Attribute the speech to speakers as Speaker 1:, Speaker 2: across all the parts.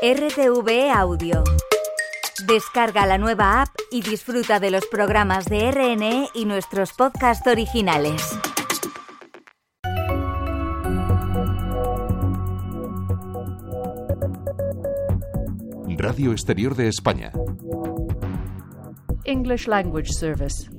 Speaker 1: RTV Audio. Descarga la nueva app y disfruta de los programas de RNE y nuestros podcasts originales.
Speaker 2: Radio Exterior de España.
Speaker 3: English Language Service.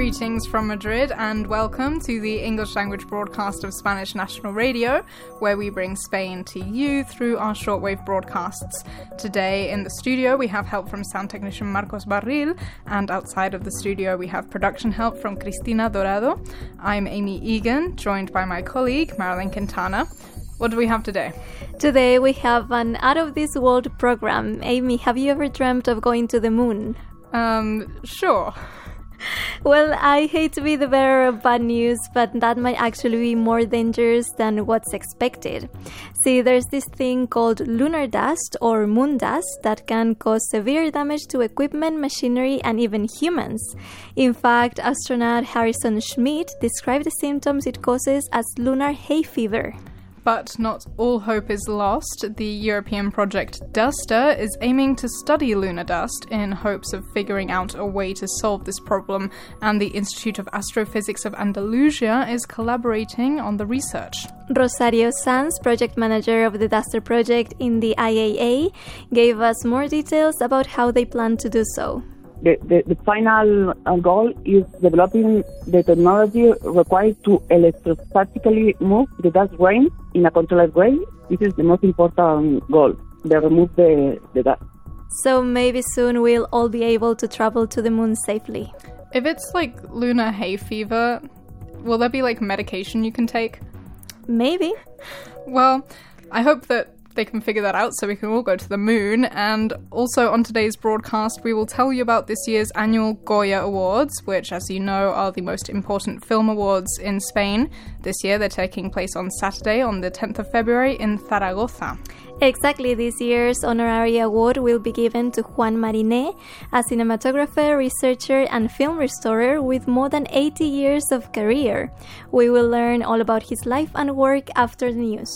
Speaker 4: Greetings from Madrid and welcome to the English language broadcast of Spanish National Radio, where we bring Spain to you through our shortwave broadcasts. Today in the studio we have help from sound technician Marcos Barril, and outside of the studio we have production help from Cristina Dorado. I'm Amy Egan, joined by my colleague Marilyn Quintana. What do we have today?
Speaker 5: Today we have an out of this world program. Amy, have you ever dreamt of going to the moon?
Speaker 4: Um, sure.
Speaker 5: Well, I hate to be the bearer of bad news, but that might actually be more dangerous than what's expected. See, there's this thing called lunar dust or moon dust that can cause severe damage to equipment, machinery, and even humans. In fact, astronaut Harrison Schmitt described the symptoms it causes as lunar hay fever.
Speaker 4: But not all hope is lost. The European project Duster is aiming to study lunar dust in hopes of figuring out a way to solve this problem, and the Institute of Astrophysics of Andalusia is collaborating on the research.
Speaker 5: Rosario Sanz, project manager of the Duster project in the IAA, gave us more details about how they plan to do so.
Speaker 6: The, the, the final uh, goal is developing the technology required to electrostatically move the dust grain in a controlled way. This is the most important goal. They remove the, the dust.
Speaker 5: So maybe soon we'll all be able to travel to the moon safely.
Speaker 4: If it's like lunar hay fever, will there be like medication you can take?
Speaker 5: Maybe.
Speaker 4: Well, I hope that they can figure that out so we can all go to the moon. And also on today's broadcast, we will tell you about this year's annual Goya Awards, which, as you know, are the most important film awards in Spain. This year, they're taking place on Saturday, on the 10th of February, in Zaragoza.
Speaker 5: Exactly, this year's honorary award will be given to Juan Mariné, a cinematographer, researcher, and film restorer with more than 80 years of career. We will learn all about his life and work after the news.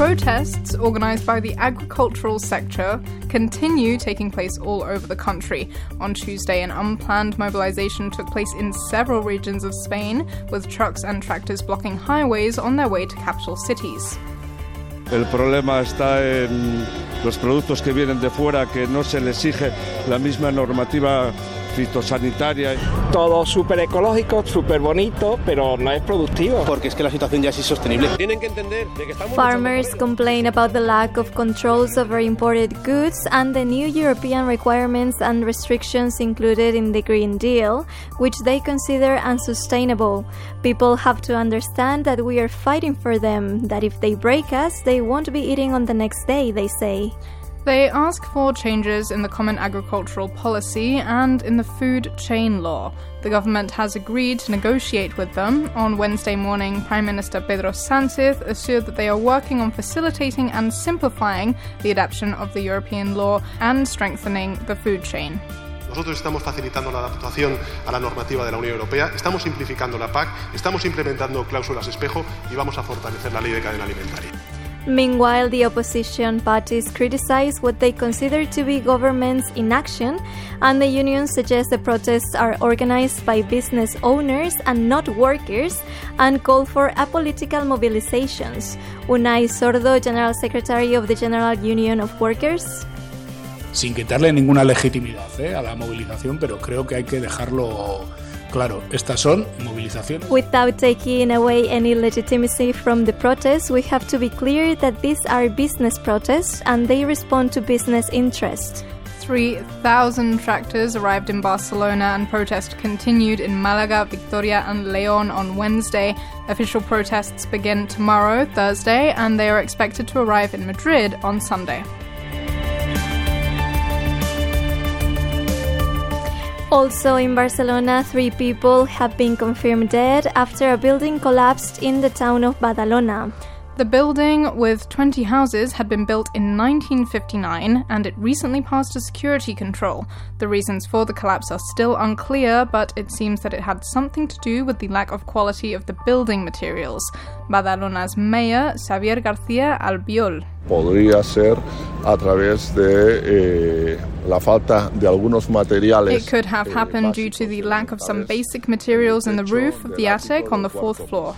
Speaker 4: Protests organised by the agricultural sector continue taking place all over the country. On Tuesday, an unplanned mobilisation took place in several regions of Spain, with trucks and tractors blocking highways on their way to capital cities.
Speaker 7: El problema está en los productos que vienen de fuera, que no se les exige la misma normativa fitosanitaria.
Speaker 8: Todo súper ecológico, súper bonito, pero no es productivo.
Speaker 9: Porque es que la situación ya es insostenible. Tienen que entender de que estamos
Speaker 5: Farmers complain about the lack of controls over imported goods and the new European requirements and restrictions included in the Green Deal, which they consider unsustainable. People have to understand that we are fighting for them, that if they break us, they won't be eating on the next day, they say.
Speaker 4: They ask for changes in the Common Agricultural Policy and in the food chain law. The government has agreed to negotiate with them. On Wednesday morning, Prime Minister Pedro Sánchez assured that they are working on facilitating and simplifying the adaptation of the European law and strengthening the food chain.
Speaker 10: Nosotros estamos facilitando la adaptación a la normativa de la Unión Europea, estamos simplificando la PAC, estamos implementando cláusulas espejo y vamos a fortalecer la ley de cadena alimentaria.
Speaker 5: Meanwhile, the opposition parties criticize what they consider to be government's inaction, and the union suggests the protests are organized by business owners and not workers, and call for apolitical mobilizations. Unai Sordo, General Secretary of the General Union of Workers.
Speaker 11: Sin quitarle ninguna legitimidad ¿eh? a la movilización, pero creo que hay que dejarlo Claro, estas son movilizaciones.
Speaker 5: Without taking away any legitimacy from the protests, we have to be clear that these are business protests and they respond to business interests.
Speaker 4: 3,000 tractors arrived in Barcelona and protest continued in Malaga, Vitoria, and León on Wednesday. Official protests begin tomorrow, Thursday, and they are expected to arrive in Madrid on Sunday.
Speaker 5: Also in Barcelona, three people have been confirmed dead after a building collapsed in the town of Badalona.
Speaker 4: The building, with 20 houses, had been built in 1959 and it recently passed a security control. The reasons for the collapse are still unclear, but it seems that it had something to do with the lack of quality of the building materials. Badalona's mayor, Xavier García Albiol.
Speaker 2: Podría ser a través de eh, la falta de algunos materiales.
Speaker 4: It could have happened due to the lack of some basic materials in the roof of the attic on the fourth floor.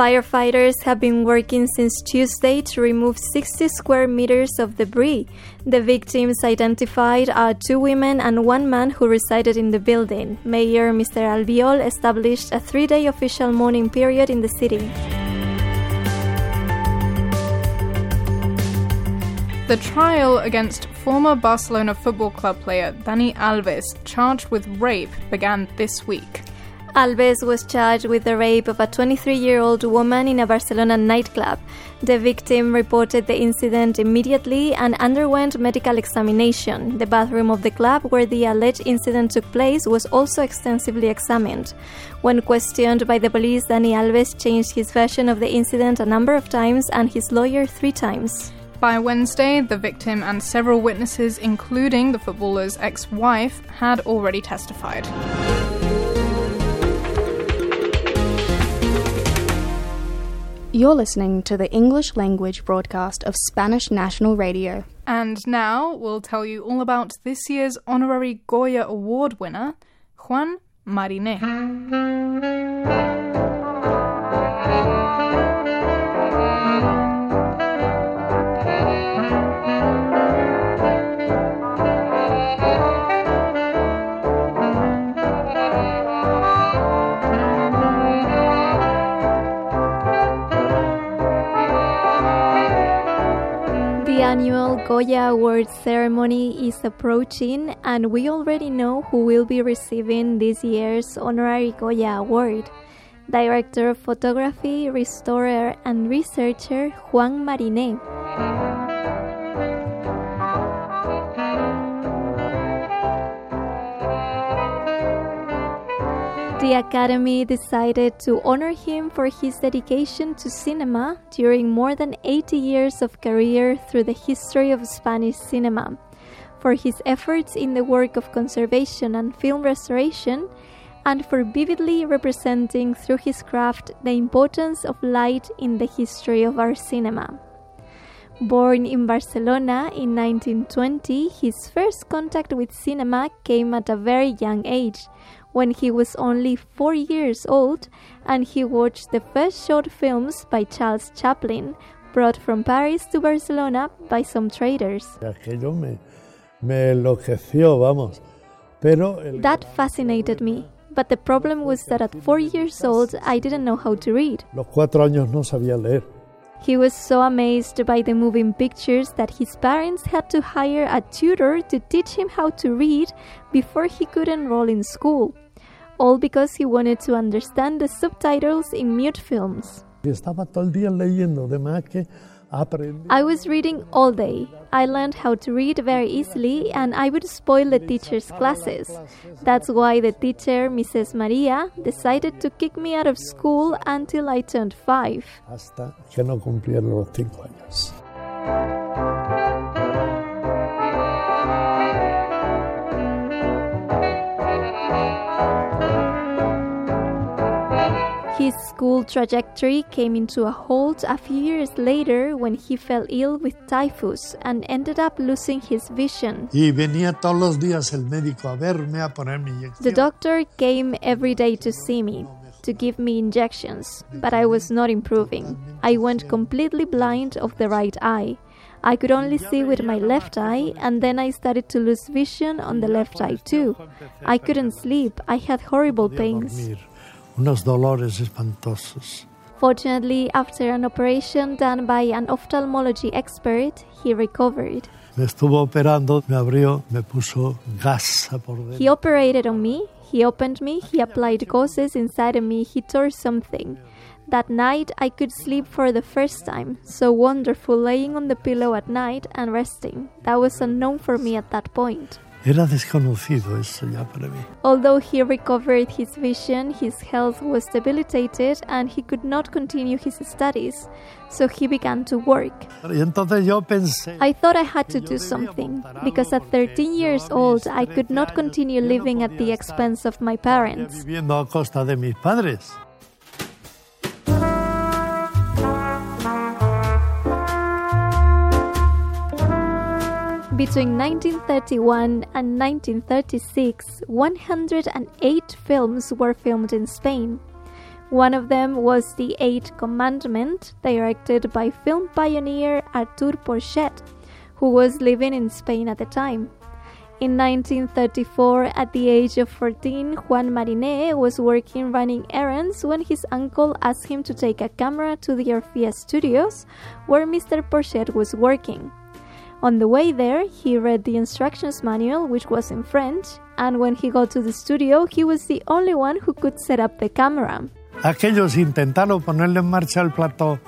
Speaker 5: Firefighters have been working since Tuesday to remove 60 square meters of debris. The victims identified are two women and one man who resided in the building. Mayor Mr. Albiol established a three day official mourning period in the city.
Speaker 4: The trial against former Barcelona Football Club player Dani Alves, charged with rape, began this week.
Speaker 5: Alves was charged with the rape of a 23 year old woman in a Barcelona nightclub. The victim reported the incident immediately and underwent medical examination. The bathroom of the club where the alleged incident took place was also extensively examined. When questioned by the police, Dani Alves changed his version of the incident a number of times and his lawyer three times.
Speaker 4: By Wednesday, the victim and several witnesses, including the footballer's ex wife, had already testified.
Speaker 3: You're listening to the English language broadcast of Spanish National Radio.
Speaker 4: And now we'll tell you all about this year's honorary Goya Award winner, Juan Mariné.
Speaker 5: Annual Goya Awards ceremony is approaching, and we already know who will be receiving this year's honorary Goya Award. Director of Photography, Restorer, and Researcher Juan Mariné. The Academy decided to honor him for his dedication to cinema during more than 80 years of career through the history of Spanish cinema, for his efforts in the work of conservation and film restoration, and for vividly representing through his craft the importance of light in the history of our cinema. Born in Barcelona in 1920, his first contact with cinema came at a very young age when he was only four years old and he watched the first short films by Charles Chaplin, brought from Paris to Barcelona by some traders.
Speaker 12: Aquello me, me enloqueció, vamos. Pero el...
Speaker 5: That fascinated me. But the problem was that at four years old, I didn't know how to read.
Speaker 12: Los cuatro años no sabía leer.
Speaker 5: He was so amazed by the moving pictures that his parents had to hire a tutor to teach him how to read before he could enroll in school. All because he wanted to understand the subtitles in mute films.
Speaker 12: Estaba todo el día leyendo, que.
Speaker 5: I was reading all day. I learned how to read very easily and I would spoil the teacher's classes. That's why the teacher, Mrs. Maria, decided to kick me out of school until I turned five.
Speaker 12: Hasta que no cumplieron los cinco años.
Speaker 5: His school trajectory came into a halt a few years later when he fell ill with typhus and ended up losing his vision.
Speaker 12: Y venía todos los días el médico a verme, a ponerme inyección.
Speaker 5: The doctor came every day to see me, to give me injections, but I was not improving. I went completely blind of the right eye. I could only see with my left eye, and then I started to lose vision on the left eye too. I couldn't sleep, I had horrible pains.
Speaker 12: Unos dolores espantosos.
Speaker 5: Fortunately, after an operation done by an ophthalmology expert, he recovered.
Speaker 12: Me estuvo operando, me abrió, me puso gasa por dentro.
Speaker 5: He operated on me, he opened me, he applied gauzes inside of me, he tore something. That night I could sleep for the first time. So wonderful laying on the pillow at night and resting. That was unknown for me at that point.
Speaker 12: Era desconocido eso ya para mí.
Speaker 5: Although he recovered his vision, his health was debilitated and he could not continue his studies, so he began to work.
Speaker 12: Y entonces yo pensé,
Speaker 5: I thought I had to do something, because at 13 years old I could not continue living at the expense of my parents. Between 1931 and 1936, 108 films were filmed in Spain. One of them was The Eight Commandment, directed by film pioneer Artur Porchet, who was living in Spain at the time. In 1934, at the age of 14, Juan Mariné was working running errands when his uncle asked him to take a camera to the Orfea studios, where Mr. Porchet was working. On the way there, he read the instructions manual, which was in French, and when he got to the studio, he was the only one who could set up the camera.
Speaker 12: Aquellos intentaron ponerle en marcha el plató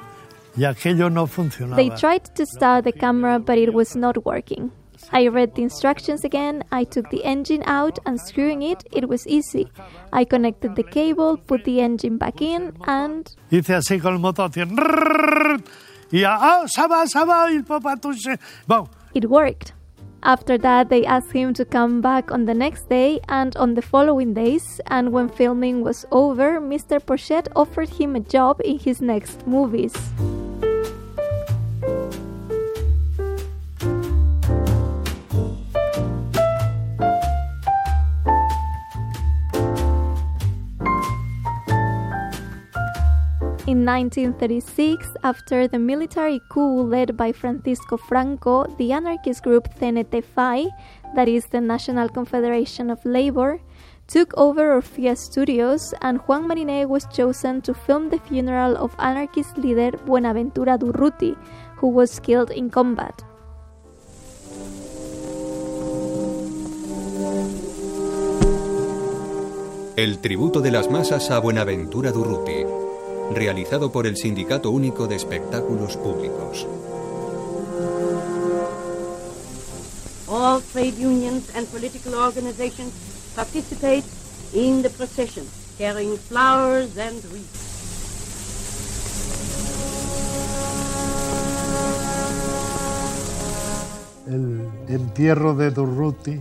Speaker 12: y aquello no funcionaba.
Speaker 5: They tried to start the camera, but it was not working. I read the instructions again, I took the engine out, and screwing it, it was easy. I connected the cable, put the engine back in, and.
Speaker 12: Hice así con el motor, hacía rrrr, y ah, ça va, ça va, il faut pas toucher. Bon,
Speaker 5: It worked. After that, they asked him to come back on the next day and on the following days, and when filming was over, Mr. Porchet offered him a job in his next movies. In 1936, after the military coup led by Francisco Franco, the anarchist group CNT-FAI, that is the National Confederation of Labor, took over Orfea Studios and Juan Mariné was chosen to film the funeral of anarchist leader Buenaventura Durruti, who was killed in combat.
Speaker 13: El tributo de las masas a Buenaventura Durruti, realizado por el Sindicato Único de Espectáculos Públicos.
Speaker 14: All trade unions and political organizations participate in the procession, carrying flowers and wreaths.
Speaker 12: el entierro de Durruti,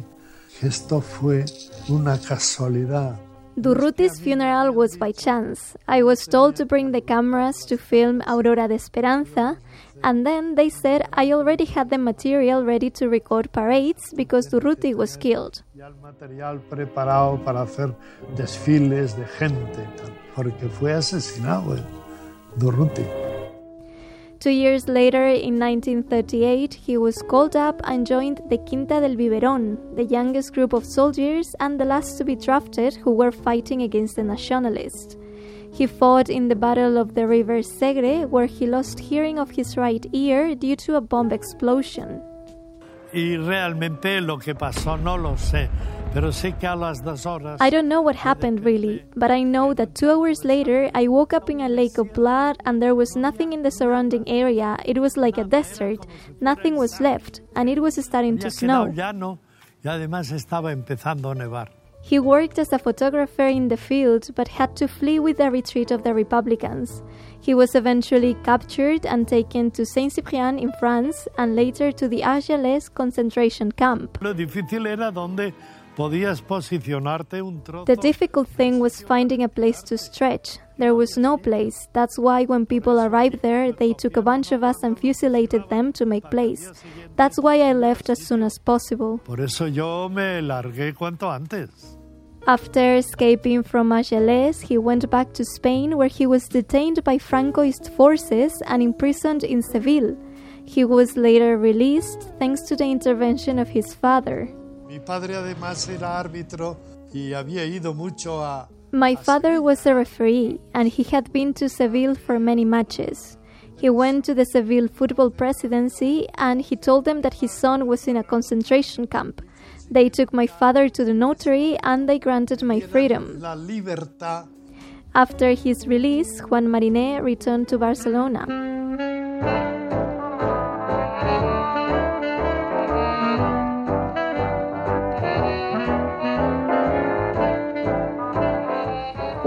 Speaker 12: esto fue una casualidad.
Speaker 5: Durruti's funeral was by chance. I was told to bring the cameras to film Aurora de Esperanza, and then they said I already had the material ready to record parades because Durruti was killed.
Speaker 12: Material preparado para hacer desfiles de gente, porque fue asesinado Durruti.
Speaker 5: Two years later, in 1938, he was called up and joined the Quinta del Biberón, the youngest group of soldiers and the last to be drafted who were fighting against the nationalists. He fought in the Battle of the River Segre, where he lost hearing of his right ear due to a bomb explosion.
Speaker 12: Y realmente lo que pasó no lo sé, pero sé que a las dos horas
Speaker 5: I don't know what happened really, but I know that two hours later I woke up in a lake of blood and there was nothing in the surrounding area. It was like a desert, nothing was left, and it was starting to snow.
Speaker 12: llano y además estaba empezando a nevar.
Speaker 5: He worked as a photographer in the field but had to flee with the retreat of the Republicans. He was eventually captured and taken to Saint Cyprien in France and later to the Argelès concentration camp.
Speaker 12: Lo difícil era dónde podías posicionarte un trozo.
Speaker 5: The difficult thing was finding a place to stretch. There was no place. That's why when people arrived there, they took a bunch of us and fusilated them to make place. That's why I left as soon as possible.
Speaker 12: Por eso yo me largué cuanto antes.
Speaker 5: After escaping from Argelès, he went back to Spain where he was detained by Francoist forces and imprisoned in Seville. He was later released thanks to the intervention of his father.
Speaker 12: Mi padre además era árbitro y había ido mucho a
Speaker 5: My father was a referee and he had been to Seville for many matches. He went to the Seville football presidency and he told them that his son was in a concentration camp. They took my father to the notary and they granted my freedom. After his release, Juan Mariné returned to Barcelona.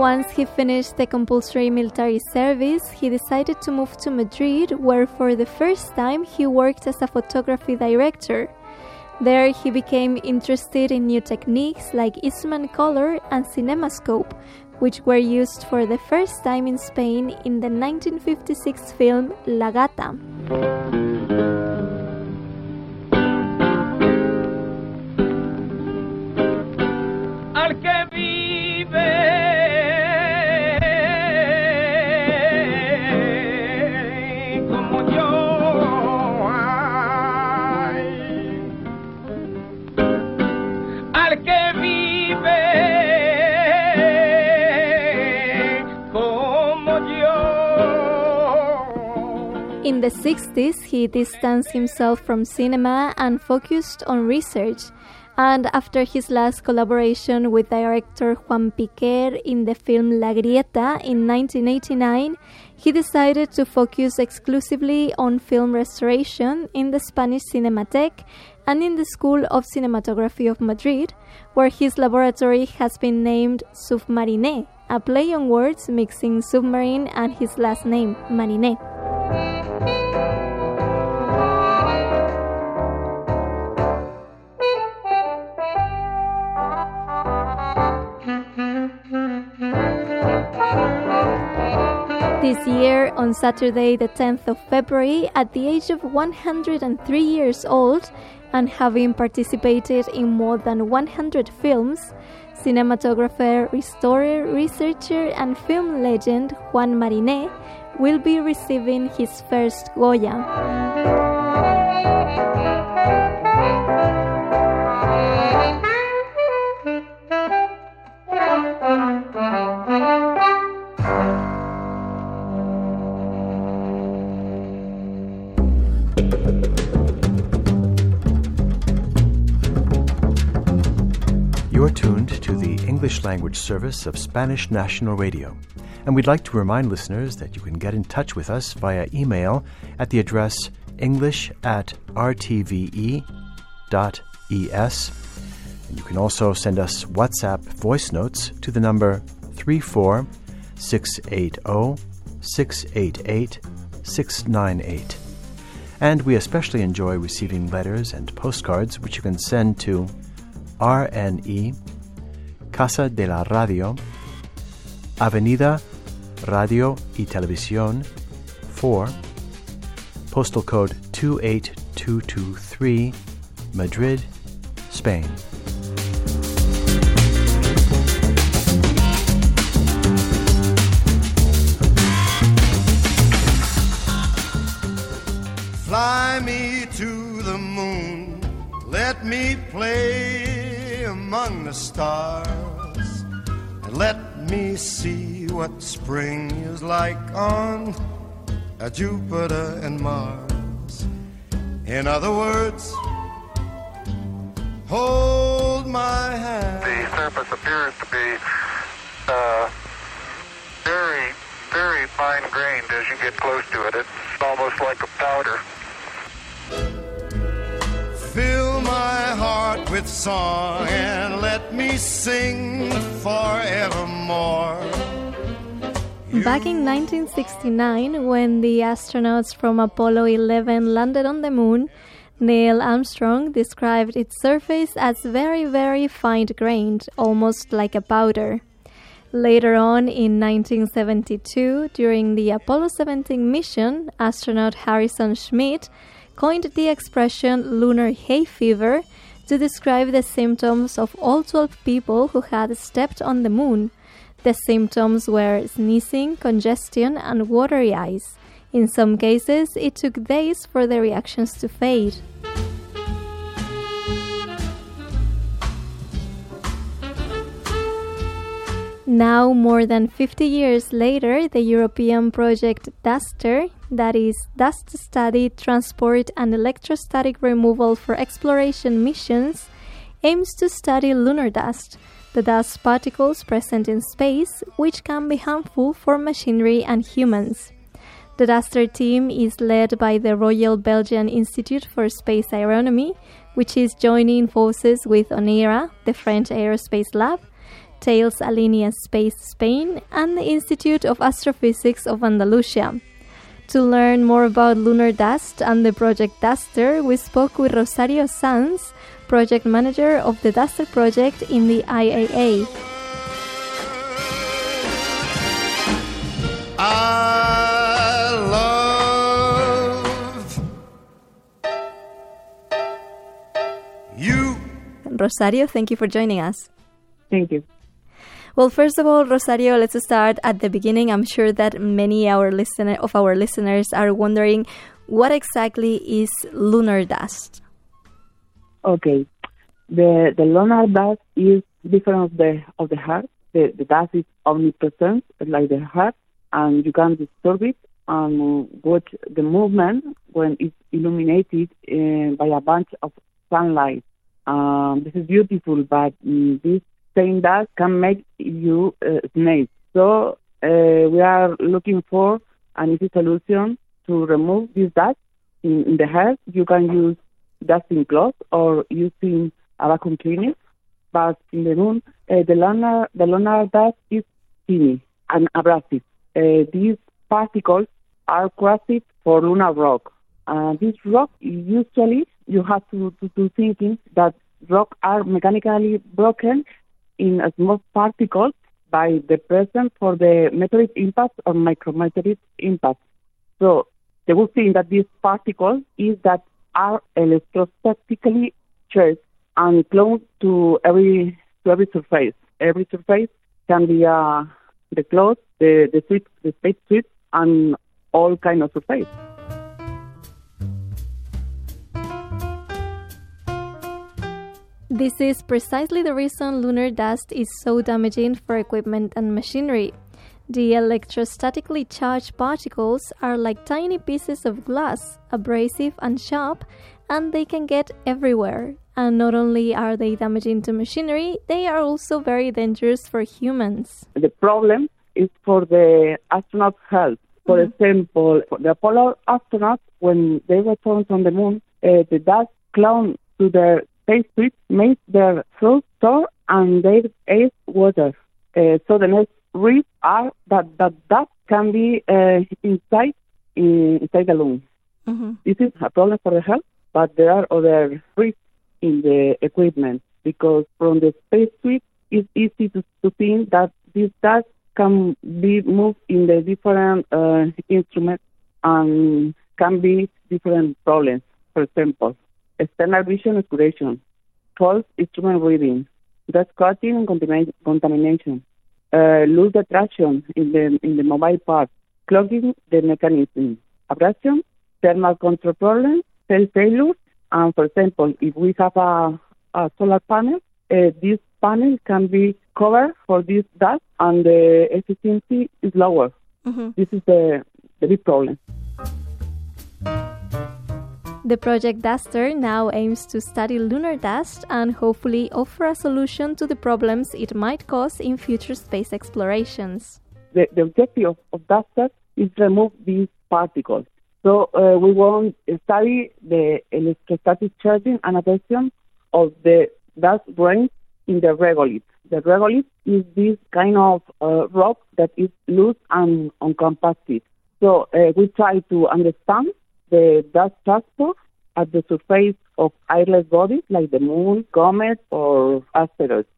Speaker 5: Once he finished the compulsory military service, he decided to move to Madrid, where for the first time he worked as a photography director. There, he became interested in new techniques like Eastman color and cinemascope, which were used for the first time in Spain in the 1956 film La Gata.
Speaker 15: Al que
Speaker 5: In the 60s, he distanced himself from cinema and focused on research. And after his last collaboration with director Juan Piquer in the film La Grieta in 1989, he decided to focus exclusively on film restoration in the Spanish Cinematheque and in the School of Cinematography of Madrid, where his laboratory has been named Submarine, a play on words mixing submarine and his last name, Mariné. This year, on Saturday, the 10th of February, at the age of 103 years old, and having participated in more than 100 films, cinematographer, restorer, researcher, and film legend Juan Mariné will be receiving his first Goya.
Speaker 16: You're tuned to the English language service of Spanish National Radio. And we'd like to remind listeners that you can get in touch with us via email at the address english at rtve.es. And you can also send us WhatsApp voice notes to the number 34680 688 698. And we especially enjoy receiving letters and postcards which you can send to RNE Casa de la Radio, Avenida Radio y Televisión 4, postal code 28223, Madrid, Spain.
Speaker 17: Fly me to the moon, let me play among the stars, and let me see what spring is like on a Jupiter and Mars. In other words, hold my hand.
Speaker 18: The surface appears to be uh, very, very fine grained as you get close to it. It's almost like a powder.
Speaker 17: Fill my heart with song and let me sing forevermore.
Speaker 5: Back in 1969, when the astronauts from Apollo 11 landed on the moon, Neil Armstrong described its surface as very, very fine grained, almost like a powder. Later on in 1972, during the Apollo 17 mission, astronaut Harrison Schmitt coined the expression lunar hay fever to describe the symptoms of all 12 people who had stepped on the moon. The symptoms were sneezing, congestion, and watery eyes. In some cases, it took days for the reactions to fade. Now, more than 50 years later, the European project DUSTER, that is, Dust Study, Transport, and Electrostatic Removal for Exploration Missions, aims to study lunar dust, the dust particles present in space, which can be harmful for machinery and humans. The DUSTER team is led by the Royal Belgian Institute for Space Aeronomy, which is joining forces with ONERA, the French Aerospace Lab, Thales Alenia Space Spain, and the Institute of Astrophysics of Andalusia. To learn more about lunar dust and the project Duster, we spoke with Rosario Sanz, project manager of the Duster project in the IAA.
Speaker 17: I love you.
Speaker 5: Rosario, thank you for joining us.
Speaker 6: Thank you.
Speaker 5: Well, first of all, Rosario, let's start at the beginning. I'm sure that many our listener of our listeners are wondering what exactly is lunar dust.
Speaker 6: Okay, the the lunar dust is different of the of the heart. The, the dust is omnipresent, like the heart, and you can disturb it and watch the movement when it's illuminated uh, by a bunch of sunlight. Um, this is beautiful, but um, this same dust can make you uh, sneeze. So uh, we are looking for an easy solution to remove this dust in, in the hair. You can use dusting cloth or using a vacuum cleaner. But in the room, uh, the lunar the lunar dust is tiny and abrasive. Uh, these particles are crusted for lunar rock. Uh, this rock usually you have to, to, to thinking that rock are mechanically broken in small particles by the presence for the meteorite impact or micrometeorite impact. So the good thing that these particles is that are electrostatically charged and close to every to every surface. Every surface can be uh, the cloth, the the suite, the space suite, and all kind of surface.
Speaker 5: This is precisely the reason lunar dust is so damaging for equipment and machinery. The electrostatically charged particles are like tiny pieces of glass, abrasive and sharp, and they can get everywhere. And not only are they damaging to machinery, they are also very dangerous for humans.
Speaker 6: The problem is for the astronaut health. For mm-hmm. example, for the Apollo astronauts, when they returned from the moon, uh, the dust clung to their spacesuit made their throat sore and they ate water. Uh, so the next risk are that that dust can be uh, inside in, inside the lung. Mm-hmm. This is a problem for the health, but there are other risks in the equipment because from the spacesuit it's easy to, to think that this dust can be moved in the different uh, instruments and can be different problems. For example, external vision obscuration, false instrument reading, dust cutting and contamination, uh, loose attraction in the in the mobile part, clogging the mechanism, abrasion, thermal control problems, cell failures, and for example, if we have a, a solar panel, uh, this panel can be covered for this dust and the efficiency is lower. Mm-hmm. This is the, the big problem.
Speaker 5: The project Duster now aims to study lunar dust and hopefully offer a solution to the problems it might cause in future space explorations.
Speaker 6: The, the objective of, of Duster is to remove these particles. So uh, we want to study the electrostatic charging and adhesion of the dust grains in the regolith. The regolith is this kind of uh, rock that is loose and uncompacted. So uh, we try to understand the dust transport at the surface of airless bodies like the moon, comets, or asteroids.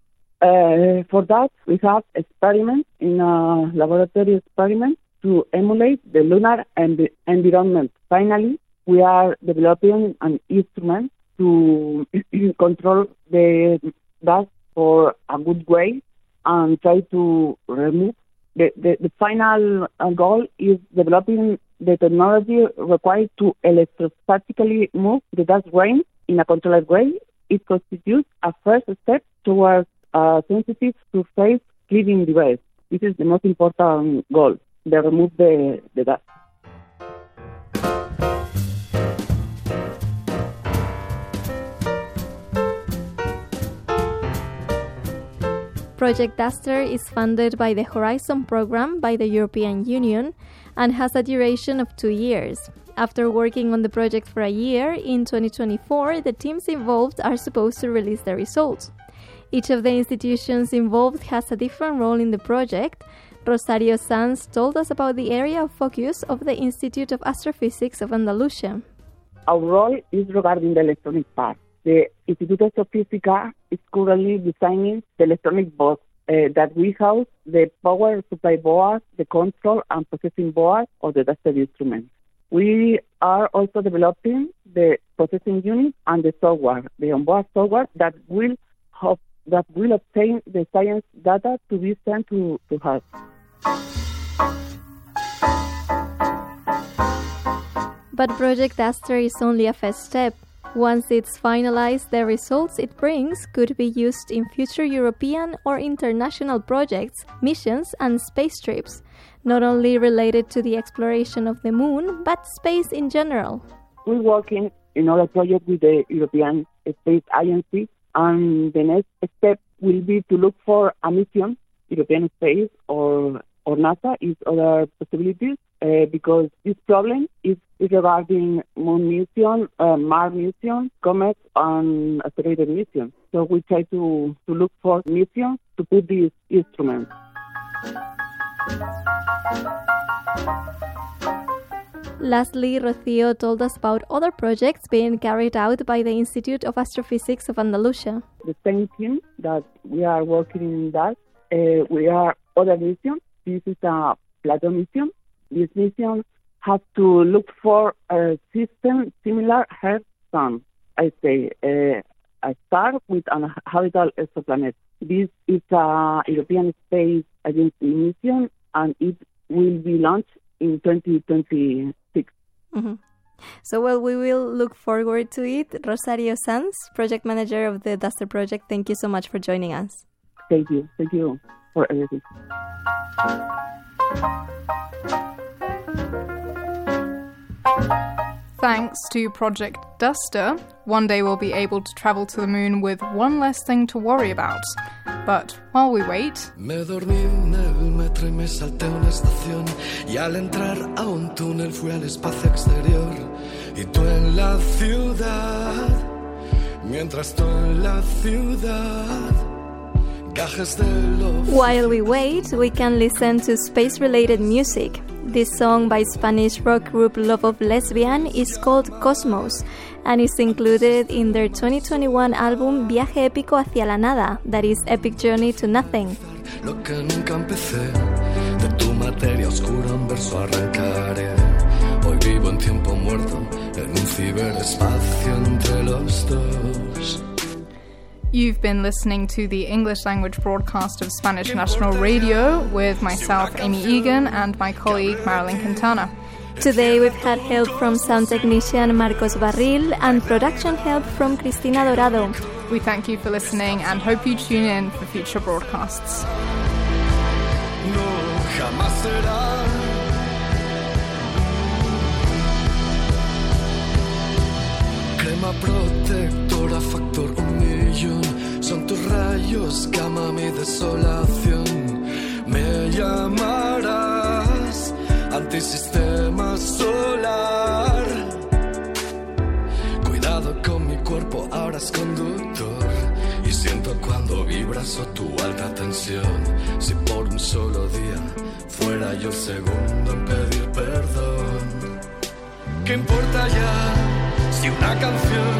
Speaker 6: Uh, for that, we have experiments in a laboratory experiment to emulate the lunar env- environment. Finally, we are developing an instrument to control the dust for a good way and try to remove. The, the, the final uh, goal is developing the technology required to electrostatically move the dust grain in a controlled way. It constitutes a first step towards uh, a sensitive surface cleaning device. This is the most important goal, to remove the, the dust.
Speaker 5: Project Duster is funded by the Horizon program by the European Union and has a duration of two years. After working on the project for a year, in 2024, the teams involved are supposed to release the results. Each of the institutions involved has a different role in the project. Rosario Sanz told us about the area of focus of the Institute of Astrophysics of Andalusia.
Speaker 6: Our role is regarding the electronic part. The Instituto Astrofísica is currently designing the electronic box uh, that we house the power supply board, the control and processing board of the DUSTER instrument. We are also developing the processing unit and the software, the onboard software that will that will obtain the science data to be sent to, to us.
Speaker 5: But Project Duster is only a first step. Once it's finalized, the results it brings could be used in future European or international projects, missions, and space trips, not only related to the exploration of the moon, but space in general.
Speaker 6: We're working in other projects with the European Space Agency, and the next step will be to look for a mission, European Space or or NASA is other possibilities uh, because this problem is, is regarding moon mission, uh, Mars mission, comets, and asteroid mission. So we try to, to look for missions to put these instruments.
Speaker 5: Lastly, Rocio told us about other projects being carried out by the Institute of Astrophysics of Andalusia.
Speaker 6: The same team that we are working in that, uh, we are other missions. This is a Plato mission. This mission has to look for a system similar Earth Sun. I say uh, a star with an habitable exoplanet. This is a European Space Agency mission, and it will be launched in 2026.
Speaker 5: Mm-hmm. So, well, we will look forward to it. Rosario Sanz, project manager of the Duster project, thank you so much for joining us.
Speaker 6: Thank you. Thank you for everything.
Speaker 4: Thanks to Project Duster, one day we'll be able to travel to the moon with one less thing to worry about. But while we wait.
Speaker 19: Me dormí en el metro y me salté una estación. Y al entrar a un túnel fui al espacio exterior. Y tú en la ciudad. Mientras tú en la ciudad.
Speaker 5: While we wait, we can listen to space related music. This song by Spanish rock group Love of Lesbian is called Cosmos and is included in their 2021 album Viaje épico hacia la nada, that is Epic Journey to Nothing.
Speaker 19: Lo que nunca empecé, de tu materia oscura un verso arrancaré. Hoy vivo en tiempo muerto, en un ciberespacio entre los dos.
Speaker 4: You've been listening to the English language broadcast of Spanish National Radio with myself, Amy Egan, and my colleague, Marilyn Quintana.
Speaker 5: Today we've had help from sound technician Marcos Barril and production help from Cristina Dorado.
Speaker 4: We thank you for listening and hope you tune in for future broadcasts.
Speaker 19: Crema tus rayos, cama mi desolación. Me llamarás antisistema solar. Cuidado con mi cuerpo, ahora es conductor. Y siento cuando vibras o tu alta tensión. Si por un solo día fuera yo el segundo en pedir perdón. ¿Qué importa ya si una canción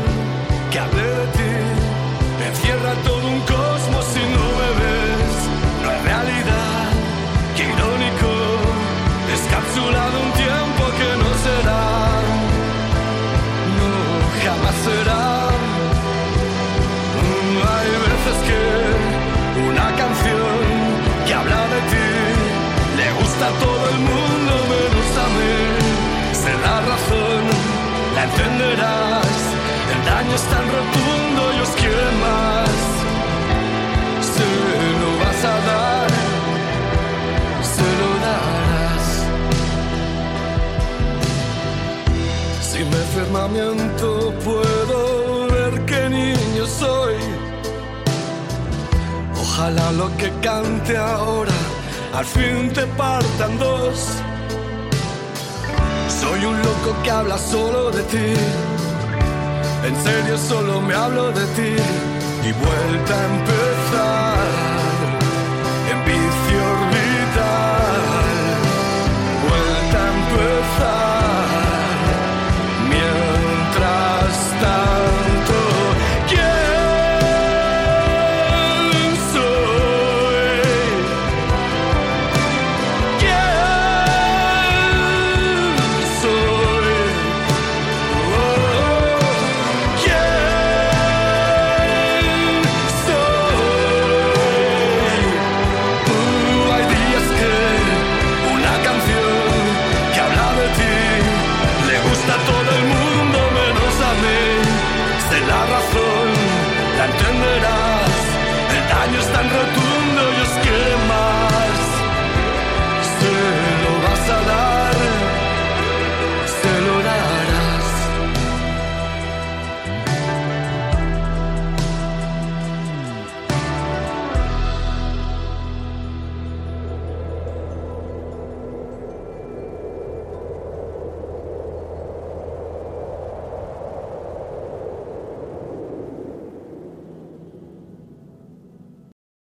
Speaker 19: que hable de ti encierra todo un cosmos y no me ves? No es realidad, qué irónico, descapsulado un tiempo que no será, no jamás será. Mm, Hay veces que una canción que habla de ti le gusta a todo el mundo menos a mí. Se da razón, la entenderás. Daño es tan rotundo y os quiere más. Se lo vas a dar, se lo darás. Sin mi firmamiento puedo ver qué niño soy. Ojalá lo que cante ahora al fin te partan dos. Soy un loco que habla solo de ti. En serio solo me hablo de ti. y vuelta a empezar.